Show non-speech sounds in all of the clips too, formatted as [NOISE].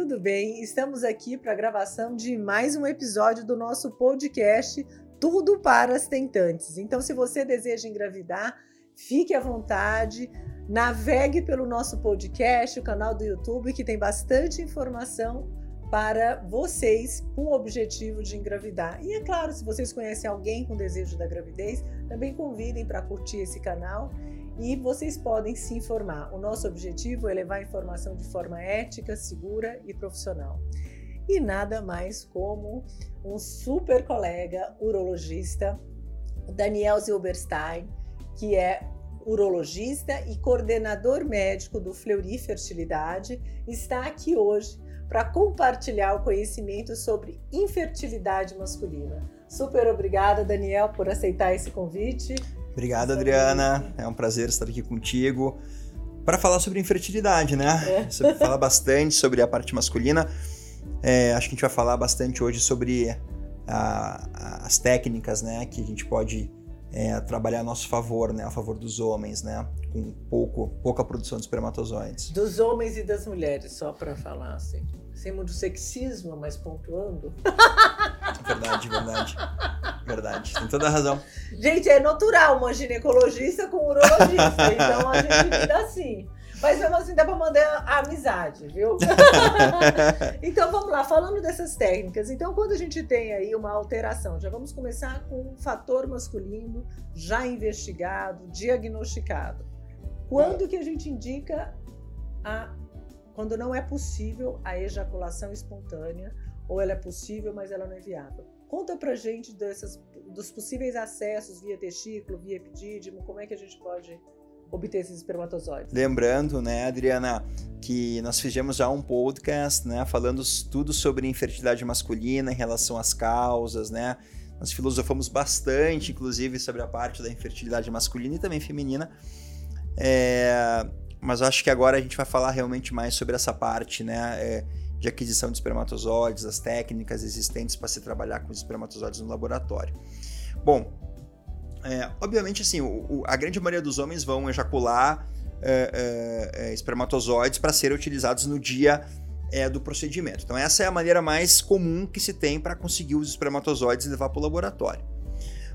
tudo bem? Estamos aqui para a gravação de mais um episódio do nosso podcast Tudo para as Tentantes. Então, se você deseja engravidar, fique à vontade, navegue pelo nosso podcast, o canal do YouTube, que tem bastante informação para vocês com o objetivo de engravidar. E é claro, se vocês conhecem alguém com desejo da gravidez, também convidem para curtir esse canal e vocês podem se informar. O nosso objetivo é levar a informação de forma ética, segura e profissional. E nada mais como um super colega urologista, Daniel Zilberstein, que é urologista e coordenador médico do Fleury Fertilidade, está aqui hoje para compartilhar o conhecimento sobre infertilidade masculina. Super obrigada, Daniel, por aceitar esse convite. Obrigado, Adriana. É um prazer estar aqui contigo para falar sobre infertilidade, né? É. [LAUGHS] Sobre, falar bastante sobre a parte masculina. É, acho que a gente vai falar bastante hoje sobre a, as técnicas, né, que a gente pode é, trabalhar a nosso favor, né, a favor dos homens, né, com pouco, pouca produção de espermatozoides. Dos homens e das mulheres, só para falar assim. Sem muito sexismo, mas pontuando. [LAUGHS] Verdade, verdade. Verdade. Tem toda a razão. Gente, é natural uma ginecologista com um urologista. então a gente lida assim. Mas mesmo assim dá para mandar a amizade, viu? [LAUGHS] então vamos lá, falando dessas técnicas. Então, quando a gente tem aí uma alteração, já vamos começar com um fator masculino já investigado, diagnosticado. Quando que a gente indica a quando não é possível a ejaculação espontânea, ou ela é possível, mas ela não é viável. Conta pra gente dessas, dos possíveis acessos via testículo, via epidídimo, como é que a gente pode obter esses espermatozoides. Lembrando, né, Adriana, que nós fizemos já um podcast, né, falando tudo sobre infertilidade masculina em relação às causas, né? Nós filosofamos bastante, inclusive, sobre a parte da infertilidade masculina e também feminina. É, mas acho que agora a gente vai falar realmente mais sobre essa parte, né? É, de aquisição de espermatozoides, as técnicas existentes para se trabalhar com os espermatozoides no laboratório. Bom, é, obviamente, assim, o, o, a grande maioria dos homens vão ejacular é, é, é espermatozoides para serem utilizados no dia é, do procedimento. Então, essa é a maneira mais comum que se tem para conseguir os espermatozoides e levar para o laboratório.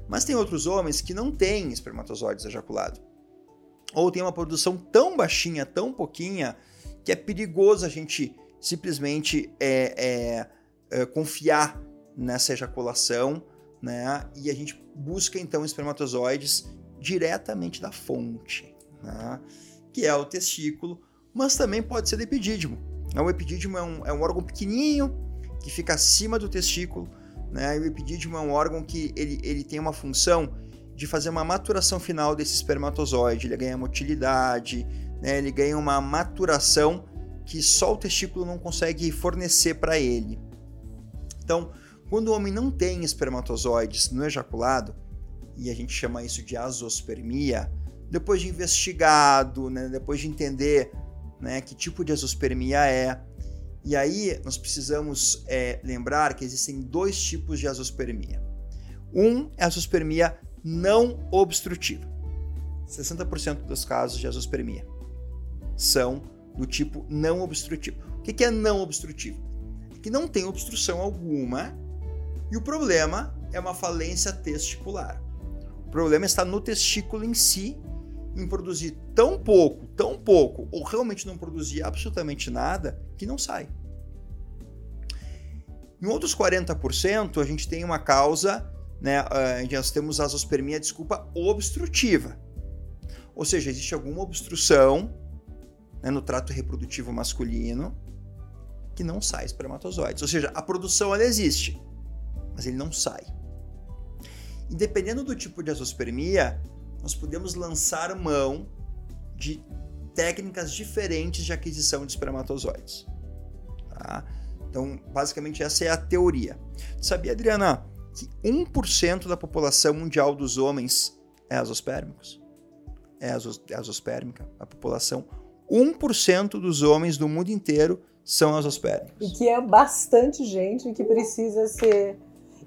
Mas tem outros homens que não têm espermatozoides ejaculados ou tem uma produção tão baixinha, tão pouquinha, que é perigoso a gente simplesmente é, é, é, confiar nessa ejaculação, né? E a gente busca então espermatozoides diretamente da fonte, né? que é o testículo, mas também pode ser do epidídimo. O epidídimo é um, é um órgão pequenininho que fica acima do testículo, né? E o epidídimo é um órgão que ele, ele tem uma função de fazer uma maturação final desse espermatozoide. Ele ganha motilidade, né? ele ganha uma maturação que só o testículo não consegue fornecer para ele. Então, quando o homem não tem espermatozoides no ejaculado, e a gente chama isso de azospermia, depois de investigado, né, depois de entender né, que tipo de azospermia é, e aí nós precisamos é, lembrar que existem dois tipos de azospermia. Um é a azospermia não obstrutiva. 60% dos casos de azospermia são do tipo não obstrutivo. O que é não obstrutivo? Que não tem obstrução alguma e o problema é uma falência testicular. O problema está no testículo em si, em produzir tão pouco, tão pouco, ou realmente não produzir absolutamente nada, que não sai. Em outros 40%, a gente tem uma causa né, uh, nós temos a azospermia, desculpa, obstrutiva. Ou seja, existe alguma obstrução né, no trato reprodutivo masculino que não sai espermatozoides. Ou seja, a produção ela existe, mas ele não sai. E dependendo do tipo de azospermia, nós podemos lançar mão de técnicas diferentes de aquisição de espermatozoides. Tá? Então, basicamente, essa é a teoria. Sabia, Adriana, que 1% da população mundial dos homens é azospérmicos. É, é azospérmica. A população, 1% dos homens do mundo inteiro são azospérmicos. E que é bastante gente que precisa ser.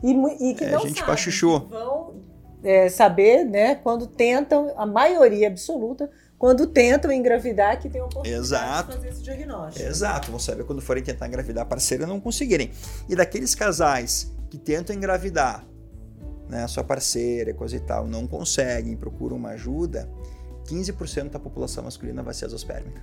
E, e que é, não gente sabe, chuchu. vão é, saber, né, quando tentam, a maioria absoluta, quando tentam engravidar que tem oportunidade Exato. de fazer esse diagnóstico. Exato, vão saber quando forem tentar engravidar a parceira e não conseguirem. E daqueles casais que tentam engravidar, né, a sua parceira, coisa e tal, não conseguem, procuram uma ajuda, 15% da população masculina vai ser azospérmica.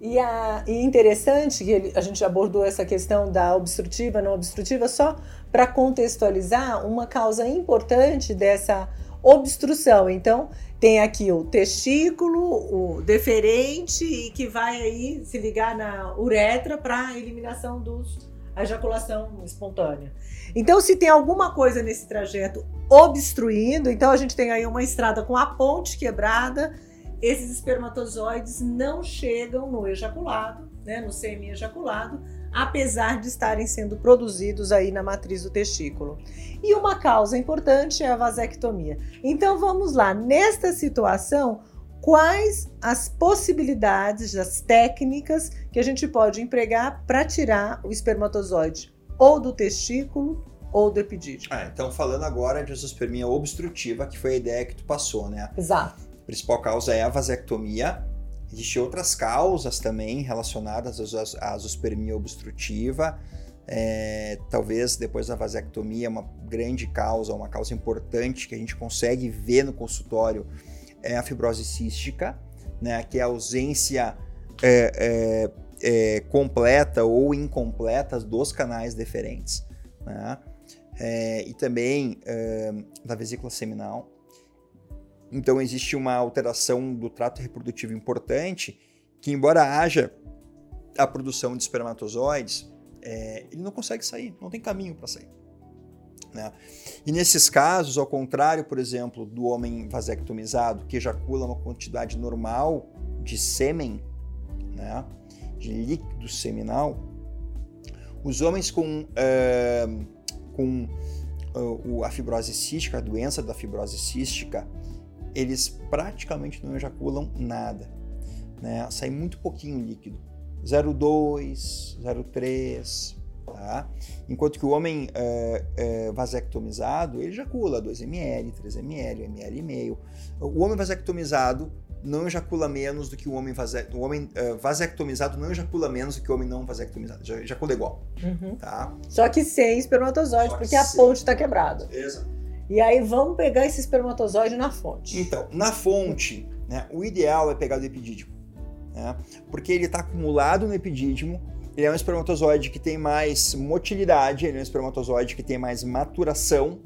E, a, e interessante que ele, a gente abordou essa questão da obstrutiva, não obstrutiva, só para contextualizar uma causa importante dessa obstrução. Então, tem aqui o testículo, o deferente, e que vai aí se ligar na uretra para eliminação dos a ejaculação espontânea. Então, se tem alguma coisa nesse trajeto obstruindo, então a gente tem aí uma estrada com a ponte quebrada, esses espermatozoides não chegam no ejaculado, né, no semi-ejaculado, apesar de estarem sendo produzidos aí na matriz do testículo. E uma causa importante é a vasectomia. Então vamos lá, nesta situação, quais as possibilidades, as técnicas que a gente pode empregar para tirar o espermatozoide ou do testículo ou do epidídimo. Ah, então falando agora de azoospermia obstrutiva, que foi a ideia que tu passou, né? Exato. A principal causa é a vasectomia. Existem outras causas também relacionadas à azoospermia obstrutiva. É, talvez depois da vasectomia, uma grande causa, uma causa importante que a gente consegue ver no consultório é a fibrose cística, né, que é a ausência é, é, é completa ou incompleta dos canais deferentes. Né, é, e também é, da vesícula seminal. Então existe uma alteração do trato reprodutivo importante que, embora haja a produção de espermatozoides, ele não consegue sair, não tem caminho para sair. Né? E nesses casos, ao contrário, por exemplo, do homem vasectomizado, que ejacula uma quantidade normal de sêmen, né, de líquido seminal, os homens com, uh, com uh, a fibrose cística, a doença da fibrose cística, eles praticamente não ejaculam nada. Né? Sai muito pouquinho líquido. 0,2, 0,3, Tá? Enquanto que o homem é, é, vasectomizado, ele ejacula 2 ml, 3 ml, 1 ml e meio. O homem vasectomizado não ejacula menos do que o homem, vase... o homem uh, vasectomizado não ejacula menos do que o homem não vasectomizado. Já ejacula igual. Uhum. Tá? Só que sem espermatozoide, porque a ponte está quebrada. Exato. E aí vamos pegar esse espermatozoide na fonte. Então, na fonte, né, o ideal é pegar do epidídimo. Né, porque ele está acumulado no epidídimo ele é um espermatozoide que tem mais motilidade, ele é um espermatozoide que tem mais maturação,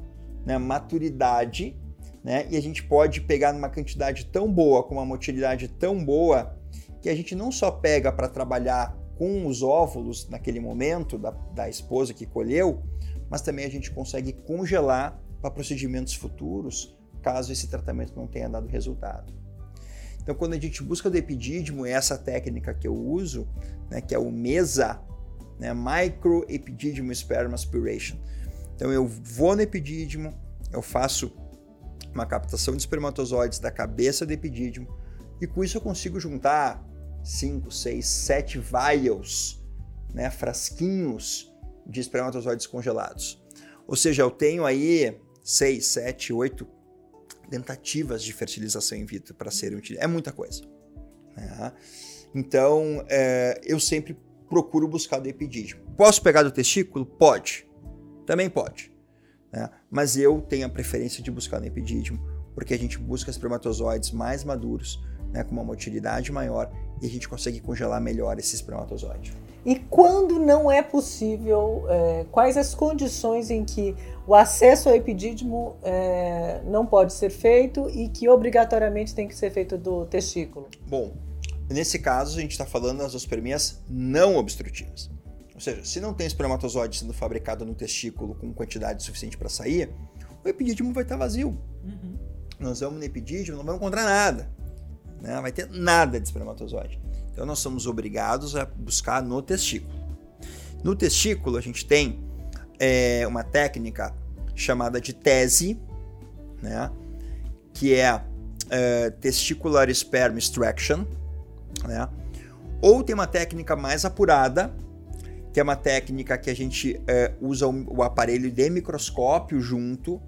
né, maturidade, né? E a gente pode pegar numa quantidade tão boa, com uma motilidade tão boa, que a gente não só pega para trabalhar com os óvulos naquele momento da, da esposa que colheu, mas também a gente consegue congelar para procedimentos futuros, caso esse tratamento não tenha dado resultado. Então, quando a gente busca do epidídimo, é essa técnica que eu uso, né, que é o MESA, né, Micro Epidídimo Sperm Aspiration. Então, eu vou no epidídimo, eu faço uma captação de espermatozoides da cabeça do epidídimo e com isso eu consigo juntar 5, 6, 7 vials, né, frasquinhos de espermatozoides congelados. Ou seja, eu tenho aí 6, 7, 8 tentativas de fertilização in vitro para serem utilizadas. É muita coisa. Né? Então, é, eu sempre procuro buscar do epidídimo. Posso pegar do testículo? Pode. Também pode. Né? Mas eu tenho a preferência de buscar no epidídimo, porque a gente busca espermatozoides mais maduros, né, com uma motilidade maior, e a gente consegue congelar melhor esse espermatozoide. E quando não é possível, é, quais as condições em que o acesso ao epidídimo é, não pode ser feito e que obrigatoriamente tem que ser feito do testículo? Bom, nesse caso a gente está falando das ospermias não obstrutivas. Ou seja, se não tem espermatozoide sendo fabricado no testículo com quantidade suficiente para sair, o epidídimo vai estar tá vazio. Uhum. Nós vamos no epidídimo, não vamos encontrar nada. Né? Não vai ter nada de espermatozoide. Então nós somos obrigados a buscar no testículo. No testículo a gente tem é, uma técnica chamada de tese, né? que é, é testicular sperm extraction, né? ou tem uma técnica mais apurada, que é uma técnica que a gente é, usa o, o aparelho de microscópio junto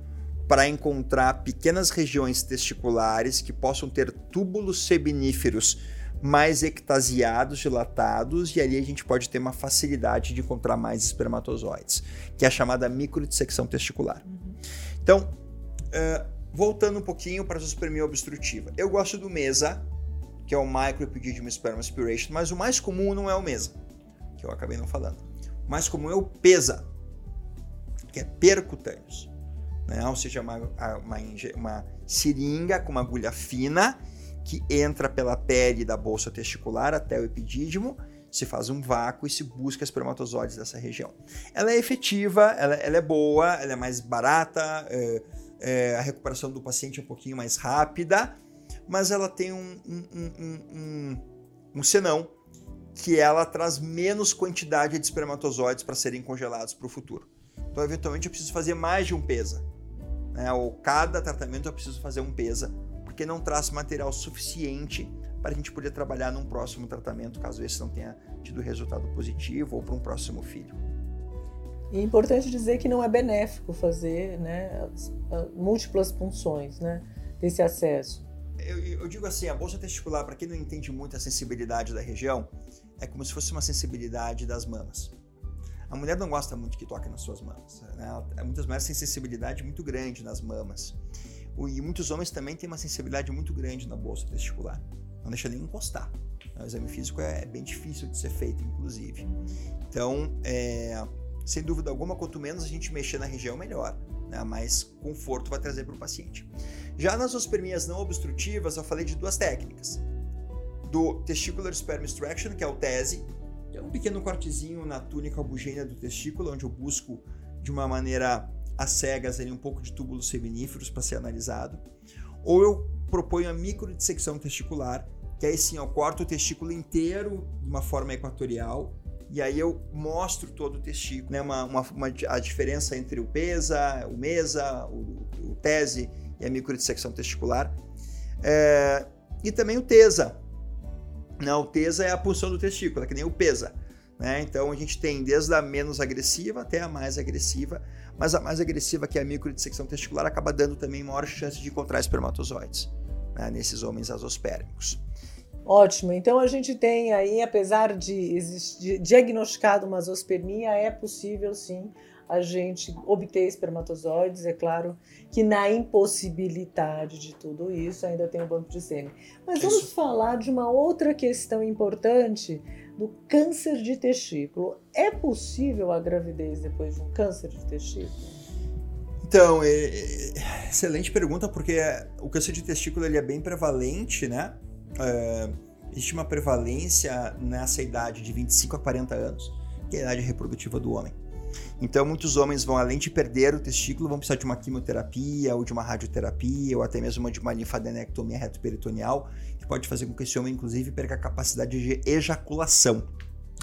para encontrar pequenas regiões testiculares que possam ter túbulos seminíferos mais ectasiados, dilatados, e ali a gente pode ter uma facilidade de encontrar mais espermatozoides, que é a chamada microdissecção testicular. Uhum. Então, uh, voltando um pouquinho para a zoospermia obstrutiva. Eu gosto do MESA, que é o Microepididymium Sperm Aspiration, mas o mais comum não é o MESA, que eu acabei não falando. O mais comum é o PESA, que é percutâneos. Né? Ou seja, uma, uma, uma seringa com uma agulha fina que entra pela pele da bolsa testicular até o epidídimo, se faz um vácuo e se busca espermatozoides dessa região. Ela é efetiva, ela, ela é boa, ela é mais barata, é, é, a recuperação do paciente é um pouquinho mais rápida, mas ela tem um, um, um, um, um senão, que ela traz menos quantidade de espermatozoides para serem congelados para o futuro. Então, eventualmente, eu preciso fazer mais de um PESA. Né? Ou cada tratamento eu preciso fazer um PESA porque não traz material suficiente para a gente poder trabalhar num próximo tratamento, caso esse não tenha tido resultado positivo ou para um próximo filho. E é importante dizer que não é benéfico fazer né, múltiplas punções né, desse acesso. Eu, eu digo assim, a bolsa testicular, para quem não entende muito a sensibilidade da região, é como se fosse uma sensibilidade das mamas. A mulher não gosta muito que toque nas suas mamas. Né? Muitas mulheres têm sensibilidade muito grande nas mamas. E muitos homens também têm uma sensibilidade muito grande na bolsa testicular. Não deixa nem encostar. O exame físico é bem difícil de ser feito, inclusive. Então, é, sem dúvida alguma, quanto menos a gente mexer na região, melhor. Né? Mais conforto vai trazer para o paciente. Já nas ospermias não obstrutivas, eu falei de duas técnicas. Do Testicular Sperm Extraction, que é o TESE, que é um pequeno cortezinho na túnica albugênia do testículo, onde eu busco de uma maneira às cegas ali, um pouco de túbulos seminíferos para ser analisado. Ou eu proponho a microdissecção testicular, que aí sim eu corto o testículo inteiro de uma forma equatorial e aí eu mostro todo o testículo, né? Uma, uma, uma a diferença entre o PESA, o MESA, o, o TESE e a microdissecção testicular. É, e também o TESA. Não, o TESA é a punção do testículo, é que nem o PESA. Né? Então a gente tem desde a menos agressiva até a mais agressiva, mas a mais agressiva, que é a microdissecção testicular, acaba dando também maior chance de encontrar espermatozoides né? nesses homens azospérmicos. Ótimo. Então a gente tem aí, apesar de existir diagnosticado uma azospermia, é possível sim a gente obter espermatozoides. É claro que na impossibilidade de tudo isso ainda tem o banco de sêmen. Mas vamos isso. falar de uma outra questão importante do câncer de testículo. É possível a gravidez depois de um câncer de testículo? Então, é, é, excelente pergunta, porque o câncer de testículo ele é bem prevalente, né? É, existe uma prevalência nessa idade de 25 a 40 anos, que é a idade reprodutiva do homem. Então, muitos homens vão, além de perder o testículo, vão precisar de uma quimioterapia ou de uma radioterapia ou até mesmo de uma linfadenectomia retoperitoneal, que pode fazer com que esse homem, inclusive, perca a capacidade de ejaculação.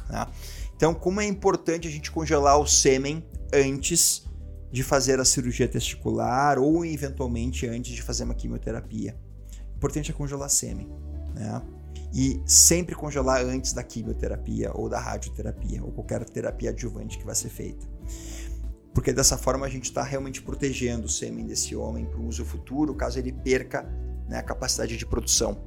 Tá? Então, como é importante a gente congelar o sêmen antes de fazer a cirurgia testicular ou, eventualmente, antes de fazer uma quimioterapia. Importante é congelar sêmen. Né? e sempre congelar antes da quimioterapia ou da radioterapia ou qualquer terapia adjuvante que vai ser feita. Porque dessa forma a gente está realmente protegendo o sêmen desse homem para o uso futuro, caso ele perca né, a capacidade de produção.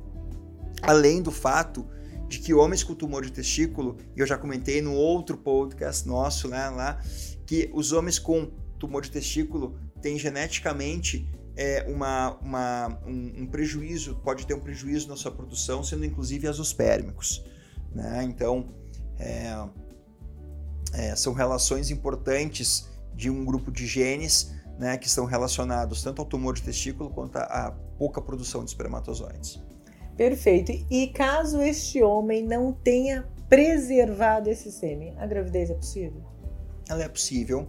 Além do fato de que homens com tumor de testículo, e eu já comentei no outro podcast nosso né, lá, que os homens com tumor de testículo têm geneticamente é, uma, uma um, um, prejuízo, pode ter um prejuízo na sua produção, sendo inclusive azospérmicos. Né? Então, é, é, são relações importantes de um grupo de genes né, que estão relacionados tanto ao tumor de testículo quanto à pouca produção de espermatozoides. Perfeito. E caso este homem não tenha preservado esse sêmen, a gravidez é possível? Ela é possível,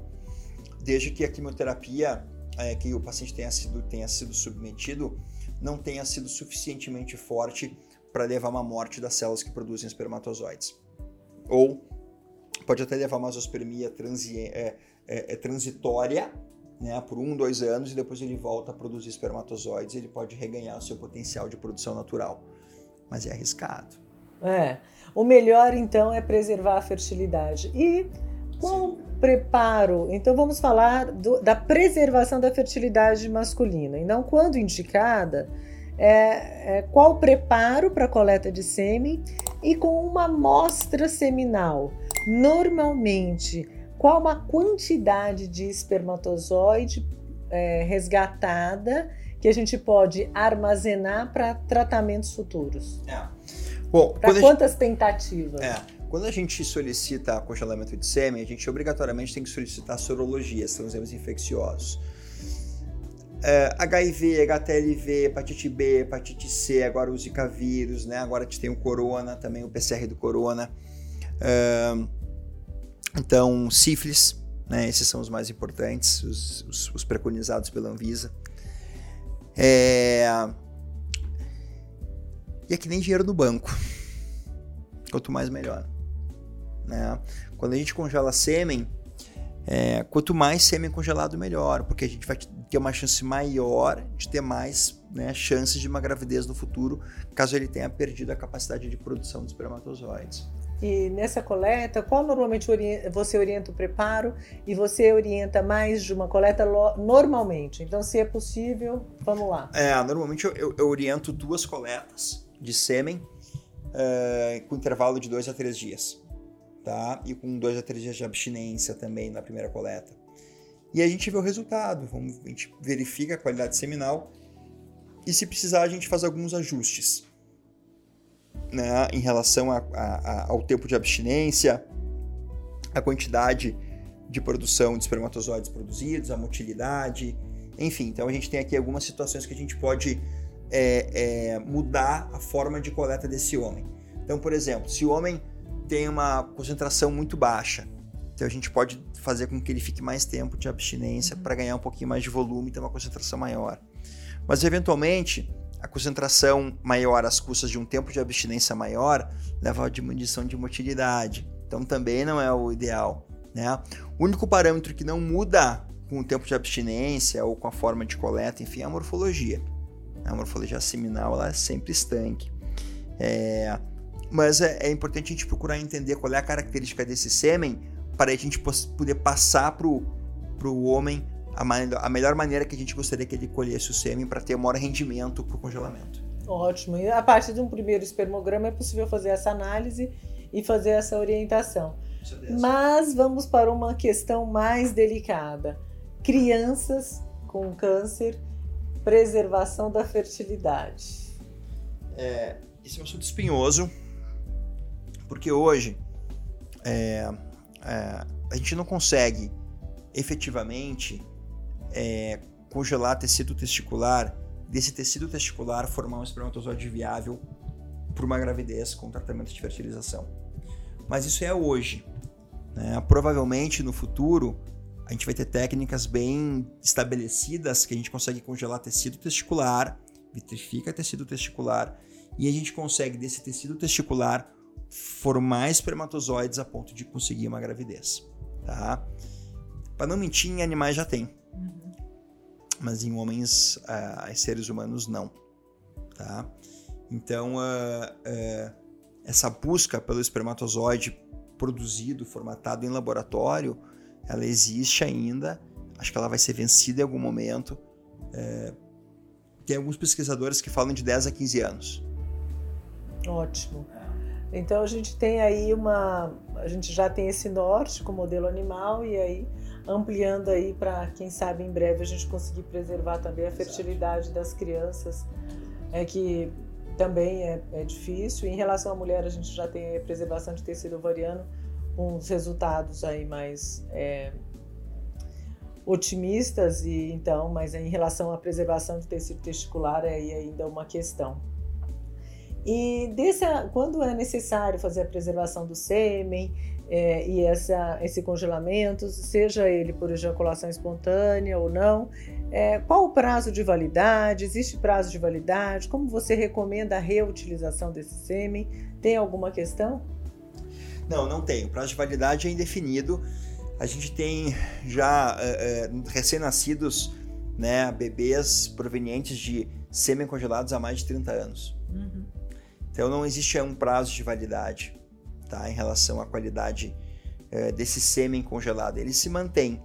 desde que a quimioterapia é, que o paciente tenha sido, tenha sido submetido não tenha sido suficientemente forte para levar uma morte das células que produzem espermatozoides. Ou pode até levar uma zoospermia transi é, é, é, transitória né, por um, dois anos e depois ele volta a produzir espermatozoides e ele pode reganhar o seu potencial de produção natural. Mas é arriscado. É. O melhor então é preservar a fertilidade. E qual preparo? Então vamos falar do, da preservação da fertilidade masculina. Então, quando indicada, é, é, qual o preparo para coleta de sêmen e com uma amostra seminal. Normalmente, qual a quantidade de espermatozoide é, resgatada que a gente pode armazenar para tratamentos futuros? É. Para quantas gente... tentativas? Quando a gente solicita congelamento de sêmen, a gente obrigatoriamente tem que solicitar sorologia, são exames infecciosos. É, HIV, HTLV, hepatite B, hepatite C, agora o Zika vírus, né? Agora a gente tem o corona, também o PCR do corona. É, então, sífilis, né? Esses são os mais importantes, os, os, os preconizados pela Anvisa. É... E é que nem dinheiro no banco. Quanto mais, melhor. Né? Quando a gente congela sêmen, é, quanto mais sêmen congelado, melhor, porque a gente vai ter uma chance maior de ter mais né, chances de uma gravidez no futuro, caso ele tenha perdido a capacidade de produção de espermatozoides. E nessa coleta, qual normalmente você orienta o preparo e você orienta mais de uma coleta normalmente? Então, se é possível, vamos lá. É, normalmente eu, eu, eu oriento duas coletas de sêmen uh, com intervalo de dois a três dias tá? E com dois a três dias de abstinência também na primeira coleta. E a gente vê o resultado, vamos, a gente verifica a qualidade seminal e se precisar a gente faz alguns ajustes, né? Em relação a, a, a, ao tempo de abstinência, a quantidade de produção de espermatozoides produzidos, a motilidade, enfim. Então a gente tem aqui algumas situações que a gente pode é, é, mudar a forma de coleta desse homem. Então, por exemplo, se o homem tem uma concentração muito baixa. Então a gente pode fazer com que ele fique mais tempo de abstinência para ganhar um pouquinho mais de volume e ter uma concentração maior. Mas eventualmente, a concentração maior às custas de um tempo de abstinência maior leva a diminuição de motilidade. Então também não é o ideal. Né? O único parâmetro que não muda com o tempo de abstinência ou com a forma de coleta, enfim, é a morfologia. A morfologia seminal ela é sempre estanque. É, mas é, é, importante a gente procurar entender qual é a característica desse sêmen para a gente poder passar para o homem a, a, melhor maneira que a gente gostaria que ele colhesse o sêmen para ter o maior rendimento para o congelamento. Ótimo. E a partir de um primeiro espermograma é possível fazer essa análise e fazer essa orientação. Mas vamos para uma questão mais delicada. Crianças com câncer, preservação da fertilidade. É, esse é um assunto espinhoso porque hoje é, é, a gente não consegue efetivamente é, congelar tecido testicular, desse tecido testicular formar um espermatozoide viável para uma gravidez com tratamento de fertilização. Mas isso é hoje. Né? Provavelmente no futuro a gente vai ter técnicas bem estabelecidas que a gente consegue congelar tecido testicular, vitrifica tecido testicular e a gente consegue desse tecido testicular formar espermatozoides a ponto de conseguir uma gravidez, tá? Para não mentir, em animais já tem, uhum. mas em homens, uh, seres humanos não, tá? Então, uh, uh, essa busca pelo espermatozoide produzido, formatado em laboratório, ela existe ainda. Acho que ela vai ser vencida em algum momento. É, tem alguns pesquisadores que falam de 10 a 15 anos. Ótimo. Então a gente tem aí uma, a gente já tem esse norte com o modelo animal e aí ampliando aí para quem sabe em breve a gente conseguir preservar também a fertilidade das crianças, é que também é, é difícil. Em relação à mulher a gente já tem a preservação de tecido ovariano os resultados aí mais é, otimistas e então, mas em relação à preservação de tecido testicular é ainda uma questão. E dessa, quando é necessário fazer a preservação do sêmen é, e essa, esse congelamento, seja ele por ejaculação espontânea ou não, é, qual o prazo de validade? Existe prazo de validade? Como você recomenda a reutilização desse sêmen? Tem alguma questão? Não, não tem. O prazo de validade é indefinido. A gente tem já é, é recém-nascidos, né, bebês provenientes de sêmen congelados há mais de 30 anos. Uhum. Então não existe um prazo de validade tá, em relação à qualidade é, desse sêmen congelado. Ele se mantém,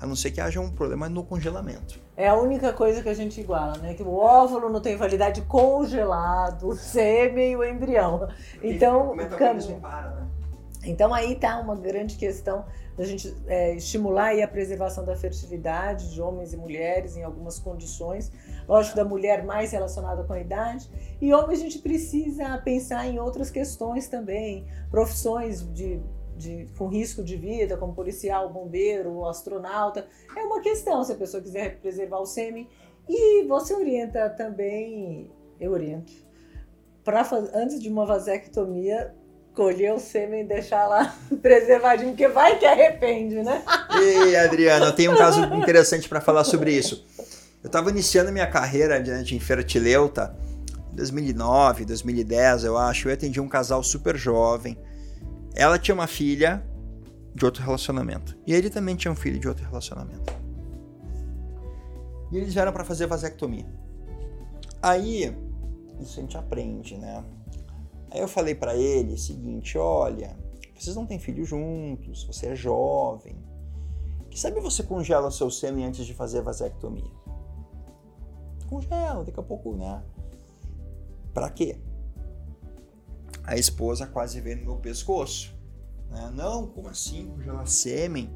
a não ser que haja um problema no congelamento. É a única coisa que a gente iguala, né? Que o óvulo não tem validade congelado, o sêmen e o embrião. Então, o metabolismo para, né? Então aí está uma grande questão da gente é, estimular a preservação da fertilidade de homens e mulheres em algumas condições. Lógico, da mulher mais relacionada com a idade. E homem a gente precisa pensar em outras questões também, profissões de, de, com risco de vida, como policial, bombeiro, astronauta. É uma questão se a pessoa quiser preservar o sêmen. E você orienta também, eu oriento, para antes de uma vasectomia, colher o sêmen e deixar lá [LAUGHS] preservadinho, porque vai que arrepende, né? Ei, Adriana, tenho um caso [LAUGHS] interessante para falar sobre isso. Eu estava iniciando minha carreira de infertileuta em 2009, 2010, eu acho. Eu atendi um casal super jovem. Ela tinha uma filha de outro relacionamento. E ele também tinha um filho de outro relacionamento. E eles vieram para fazer vasectomia. Aí, isso a gente aprende, né? Aí eu falei para ele o seguinte: olha, vocês não têm filho juntos, você é jovem. Que sabe você congela o seu sêmen antes de fazer a vasectomia? Congela, daqui a pouco, né? Pra quê? A esposa quase veio no meu pescoço. Né? Não, como assim congelar sêmen?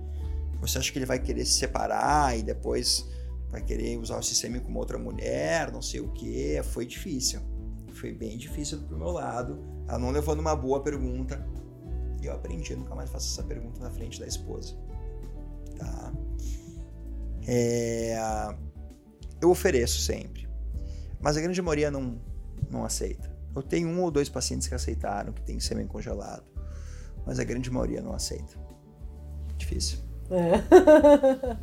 Você acha que ele vai querer se separar e depois vai querer usar esse sêmen com outra mulher? Não sei o que. Foi difícil foi bem difícil pro meu lado. Ela não levou numa boa pergunta. E eu aprendi, eu nunca mais faço essa pergunta na frente da esposa. Tá? É... Eu ofereço sempre. Mas a grande maioria não, não aceita. Eu tenho um ou dois pacientes que aceitaram, que tem sêmen congelado. Mas a grande maioria não aceita. Difícil. É.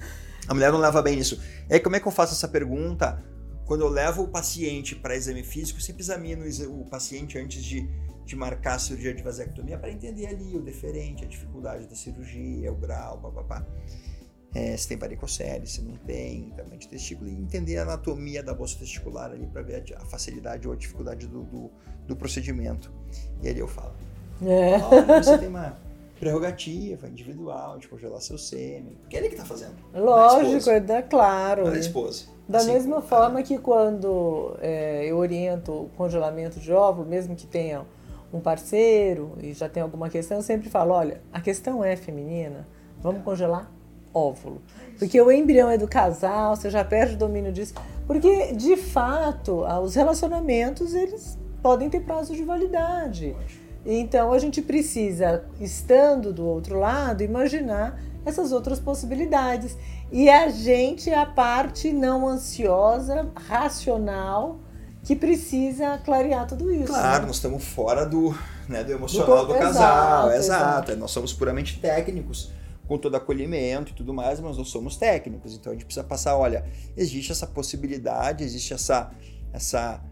a mulher não leva bem nisso. E aí, como é que eu faço essa pergunta? Quando eu levo o paciente para exame físico, sempre examino o paciente antes de, de marcar a cirurgia de vasectomia para entender ali o deferente, a dificuldade da cirurgia, o grau, papapá. É, se tem varicocele, se não tem, tamanho de testículo, e entender a anatomia da bolsa testicular ali para ver a, facilidade ou a dificuldade do, do, do procedimento. E ali eu falo: é. Olha, você tem uma prerrogativa individual de congelar seu sêmen. Porque é ele que está fazendo. Lógico, é da, claro. Não é a esposa. Da assim, mesma forma que quando é, eu oriento o congelamento de óvulo, mesmo que tenha um parceiro e já tem alguma questão, eu sempre falo, olha, a questão é feminina, vamos congelar óvulo. Porque o embrião é do casal, você já perde o domínio disso. Porque, de fato, os relacionamentos, eles podem ter prazo de validade. Então, a gente precisa, estando do outro lado, imaginar essas outras possibilidades. E a gente é a parte não ansiosa, racional, que precisa clarear tudo isso. Claro, né? nós estamos fora do, né, do emocional do, do casal, exato, exato. exato. Nós somos puramente técnicos, com todo acolhimento e tudo mais, mas nós somos técnicos. Então a gente precisa passar, olha, existe essa possibilidade, existe essa, essa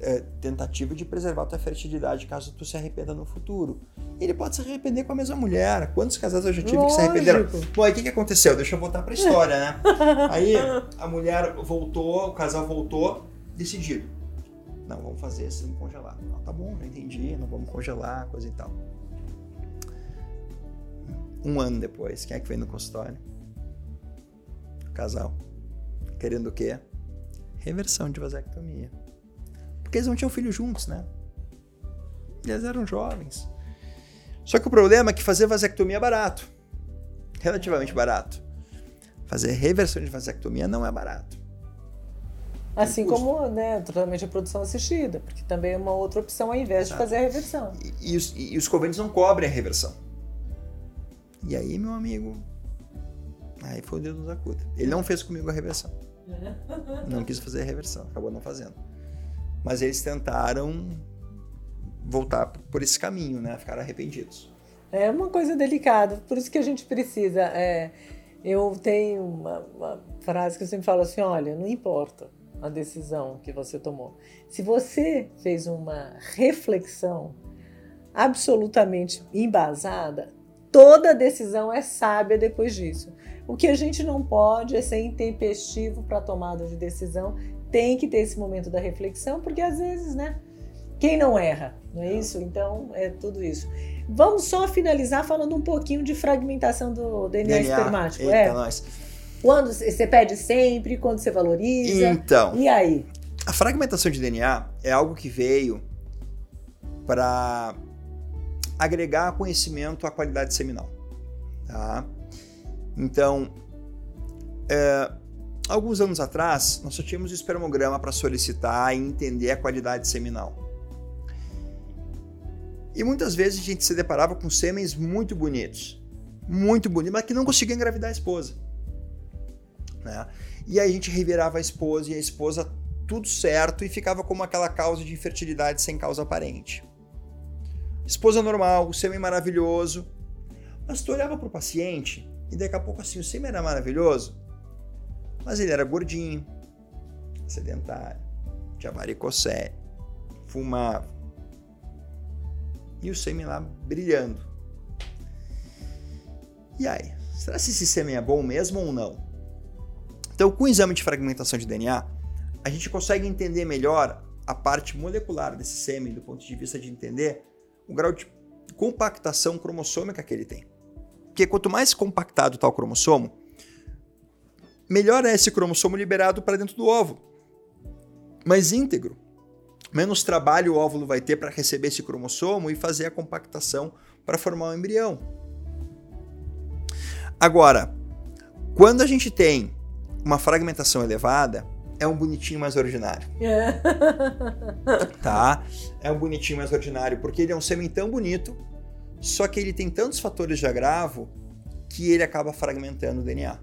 é, tentativa de preservar a tua fertilidade caso tu se arrependa no futuro. Ele pode se arrepender com a mesma mulher. Quantos casais eu já tive Lógico. que se arrependeram? Bom, aí o que, que aconteceu? Deixa eu voltar pra história, né? [LAUGHS] aí a mulher voltou, o casal voltou, decidido. Não, vamos fazer assim congelar. Não, tá bom, já entendi, não vamos congelar, coisa e tal. Um ano depois, quem é que veio no consultório? O casal. Querendo o quê? Reversão de vasectomia. Porque eles não tinham filho juntos, né? Eles eram jovens. Só que o problema é que fazer vasectomia é barato. Relativamente barato. Fazer reversão de vasectomia não é barato. Assim como né, tratamento de produção assistida, porque também é uma outra opção ao invés de fazer a reversão. E, e, os, e os convênios não cobrem a reversão. E aí, meu amigo, aí foi o dedo da cuta. Ele não fez comigo a reversão. Não quis fazer a reversão, acabou não fazendo. Mas eles tentaram voltar por esse caminho, né? Ficaram arrependidos. É uma coisa delicada, por isso que a gente precisa. É, eu tenho uma, uma frase que eu sempre falo assim: olha, não importa a decisão que você tomou. Se você fez uma reflexão absolutamente embasada, toda decisão é sábia depois disso. O que a gente não pode é ser intempestivo para a tomada de decisão tem que ter esse momento da reflexão, porque às vezes, né? Quem não erra, não é isso? Então, é tudo isso. Vamos só finalizar falando um pouquinho de fragmentação do DNA, DNA espermático. Eita, é. Nós. Quando você pede sempre, quando você valoriza. Então. E aí? A fragmentação de DNA é algo que veio para agregar conhecimento à qualidade seminal. Tá? Então, é, alguns anos atrás, nós só tínhamos o espermograma para solicitar e entender a qualidade seminal. E muitas vezes a gente se deparava com sêmens muito bonitos, muito bonitos, mas que não conseguiam engravidar a esposa. Né? E aí a gente revirava a esposa e a esposa tudo certo e ficava como aquela causa de infertilidade sem causa aparente. Esposa normal, o sêmen maravilhoso. Mas tu olhava para o paciente e daqui a pouco assim, o sêmen era maravilhoso, mas ele era gordinho, sedentário, tinha varicocele, fumava. E o sêmen lá brilhando. E aí, será se esse sêmen é bom mesmo ou não? Então, com o exame de fragmentação de DNA, a gente consegue entender melhor a parte molecular desse sêmen do ponto de vista de entender o grau de compactação cromossômica que ele tem. Porque quanto mais compactado está o cromossomo, melhor é esse cromossomo liberado para dentro do óvulo. Mais íntegro. Menos trabalho o óvulo vai ter para receber esse cromossomo e fazer a compactação para formar o um embrião. Agora, quando a gente tem uma fragmentação elevada, é um bonitinho mais ordinário. [LAUGHS] É. tá? É um bonitinho mais ordinário, porque ele é um sêmen tão bonito, só que ele tem tantos fatores de agravo que ele acaba fragmentando o DNA.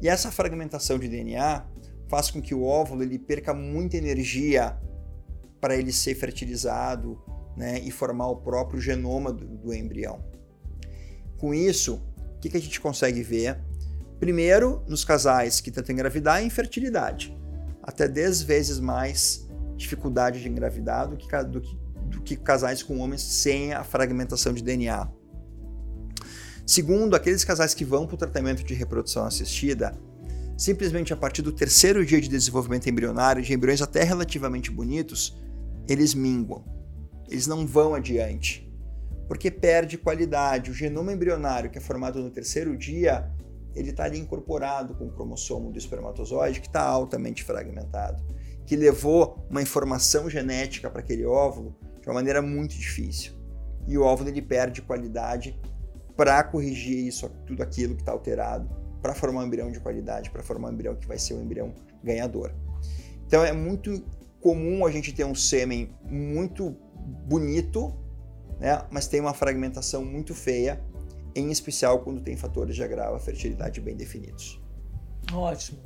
E essa fragmentação de DNA faz com que o óvulo ele perca muita energia para ele ser fertilizado né, e formar o próprio genoma do, do embrião. Com isso, o que, que a gente consegue ver? Primeiro, nos casais que tentam engravidar, é infertilidade até 10 vezes mais dificuldade de engravidar do que, do que, do que casais com homens sem a fragmentação de DNA. Segundo, aqueles casais que vão para o tratamento de reprodução assistida, simplesmente a partir do terceiro dia de desenvolvimento embrionário, de embriões até relativamente bonitos, eles minguam. Eles não vão adiante. Porque perde qualidade. O genoma embrionário, que é formado no terceiro dia, ele está ali incorporado com o cromossomo do espermatozoide que está altamente fragmentado, que levou uma informação genética para aquele óvulo de uma maneira muito difícil. E o óvulo ele perde qualidade para corrigir isso, tudo aquilo que está alterado, para formar um embrião de qualidade, para formar um embrião que vai ser um embrião ganhador. Então é muito comum a gente ter um sêmen muito bonito, né, mas tem uma fragmentação muito feia em especial quando tem fatores de agravo à fertilidade bem definidos. Ótimo.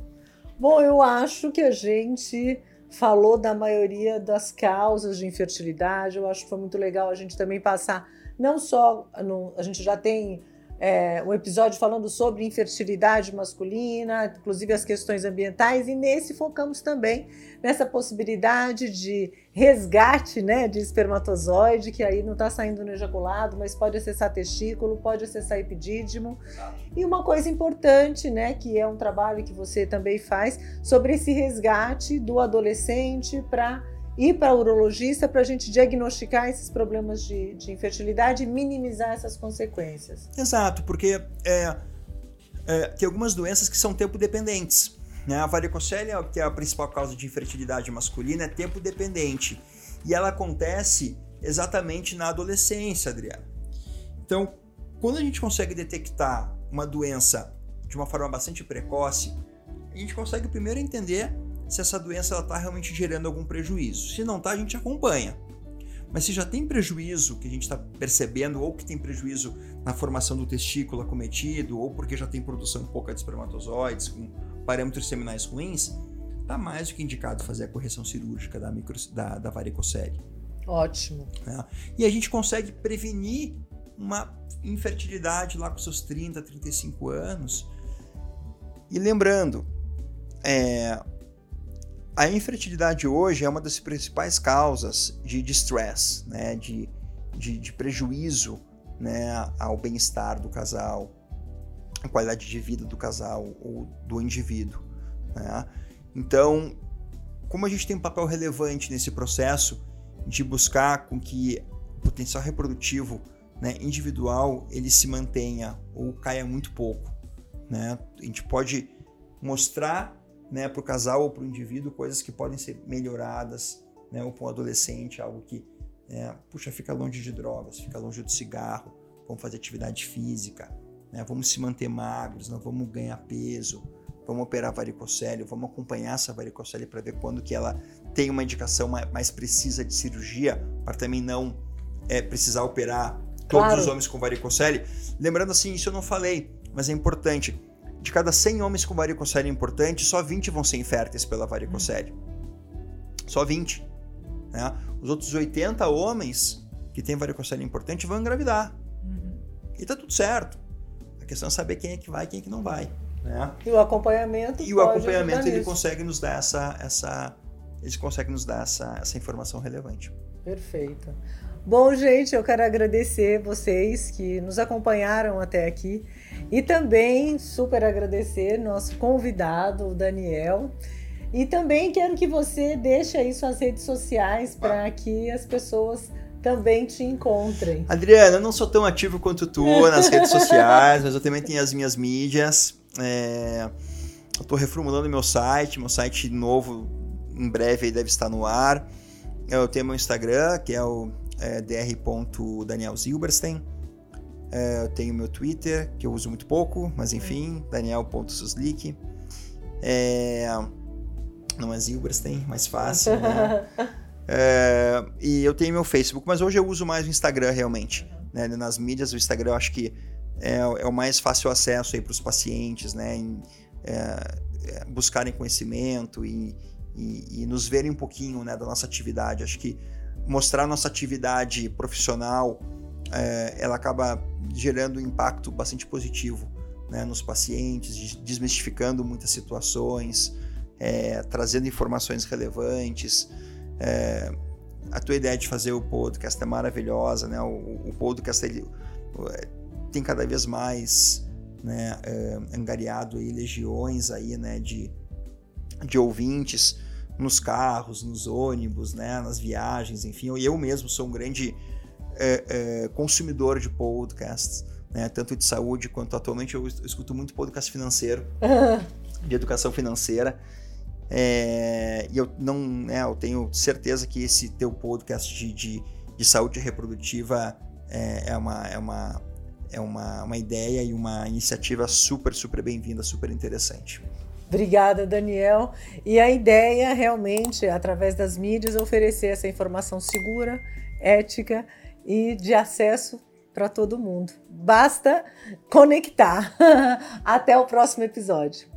Bom, eu acho que a gente falou da maioria das causas de infertilidade. Eu acho que foi muito legal a gente também passar, não só no, a gente já tem é, um episódio falando sobre infertilidade masculina, inclusive as questões ambientais, e nesse focamos também nessa possibilidade de resgate né, de espermatozoide, que aí não está saindo no ejaculado, mas pode acessar testículo, pode acessar epidídimo. E uma coisa importante, né, que é um trabalho que você também faz, sobre esse resgate do adolescente para ir para o urologista para a gente diagnosticar esses problemas de, de, infertilidade e minimizar essas consequências. Exato, porque é, é, tem algumas doenças que são tempo dependentes. Né? A varicocele, que é a principal causa de infertilidade masculina, é tempo dependente. E ela acontece exatamente na adolescência, Adriana. Então, quando a gente consegue detectar uma doença de uma forma bastante precoce, a gente consegue primeiro entender se essa doença está realmente gerando algum prejuízo. Se não está, a gente acompanha. Mas se já tem prejuízo que a gente está percebendo, ou que tem prejuízo na formação do testículo acometido, ou porque já tem produção pouca de espermatozoides, com parâmetros seminais ruins, está mais do que indicado fazer a correção cirúrgica da, micro, da, da varicocele. Ótimo. É. E a gente consegue prevenir uma infertilidade lá com seus 30, 35 anos. E lembrando, é, a infertilidade hoje é uma das principais causas de distress, né, de, de, de prejuízo né, ao bem-estar do casal, à qualidade de vida do casal ou do indivíduo. Né? Então, como a gente tem um papel relevante nesse processo de buscar com que o potencial reprodutivo né, individual ele se mantenha ou caia muito pouco. Né? A gente pode mostrar né, para o casal ou para o indivíduo coisas que podem ser melhoradas, né, ou para um adolescente, algo que, é, puxa, fica longe de drogas, fica longe do cigarro, vamos fazer atividade física, né, vamos se manter magros, não vamos ganhar peso, vamos operar varicocele, vamos acompanhar essa varicocele para ver quando que ela tem uma indicação mais precisa de cirurgia, para também não é, precisar operar todos claro. os homens com varicocele. Lembrando assim, isso eu não falei, mas é importante. De cada 100 homens com varicocele importante, só 20 vão ser inférteis pela varicocele. Só 20. Né? Os outros 80 homens que têm varicocele importante vão engravidar. Uhum. E tá tudo certo. A questão é saber quem é que vai e quem é que não vai. Né? E o acompanhamento. E o acompanhamento ele consegue nos dar essa, essa, eles conseguem nos dar essa, essa informação relevante. Perfeito. Bom, gente, eu quero agradecer vocês que nos acompanharam até aqui e também super agradecer nosso convidado, o Daniel. E também quero que você deixe aí suas redes sociais para que as pessoas também te encontrem. Adriana, eu não sou tão ativo quanto tu [LAUGHS] nas redes sociais, mas eu também tenho as minhas mídias. É... Eu estou reformulando meu site, meu site novo em breve deve estar no ar. Eu tenho meu Instagram, que é o é, dr.danielzilberstein. É, eu tenho meu Twitter, que eu uso muito pouco, mas enfim, daniel.suslik. É, não é Zilberstein, mais fácil, né? [LAUGHS] é, e eu tenho meu Facebook, mas hoje eu uso mais o Instagram realmente. Né? Nas mídias, o Instagram eu acho que é, é o mais fácil acesso para os pacientes, né? Em, é, é, buscarem conhecimento e, e, e, nos verem um pouquinho né, da nossa atividade. Acho que mostrar nossa atividade profissional, é, ela acaba gerando um impacto bastante positivo né, nos pacientes, desmistificando muitas situações, é, trazendo informações relevantes. É, a tua ideia de fazer o podcast é maravilhosa, né? O, o podcast ele, é, tem cada vez mais né, é, angariado aí legiões aí, né, de, de ouvintes nos carros, nos ônibus, né, nas viagens, enfim. Eu mesmo sou um grande é, é, consumidor de podcasts, né, tanto de saúde quanto atualmente eu escuto muito podcast financeiro, [LAUGHS] de educação financeira. É, e eu não, né, eu tenho certeza que esse teu podcast de, de, de saúde reprodutiva é, é, uma, é, uma, é uma, uma ideia e uma iniciativa super, super bem-vinda, super interessante. Obrigada, Daniel. E a ideia realmente, através das mídias, é oferecer essa informação segura, ética e de acesso para todo mundo. Basta conectar. [LAUGHS] Até o próximo episódio.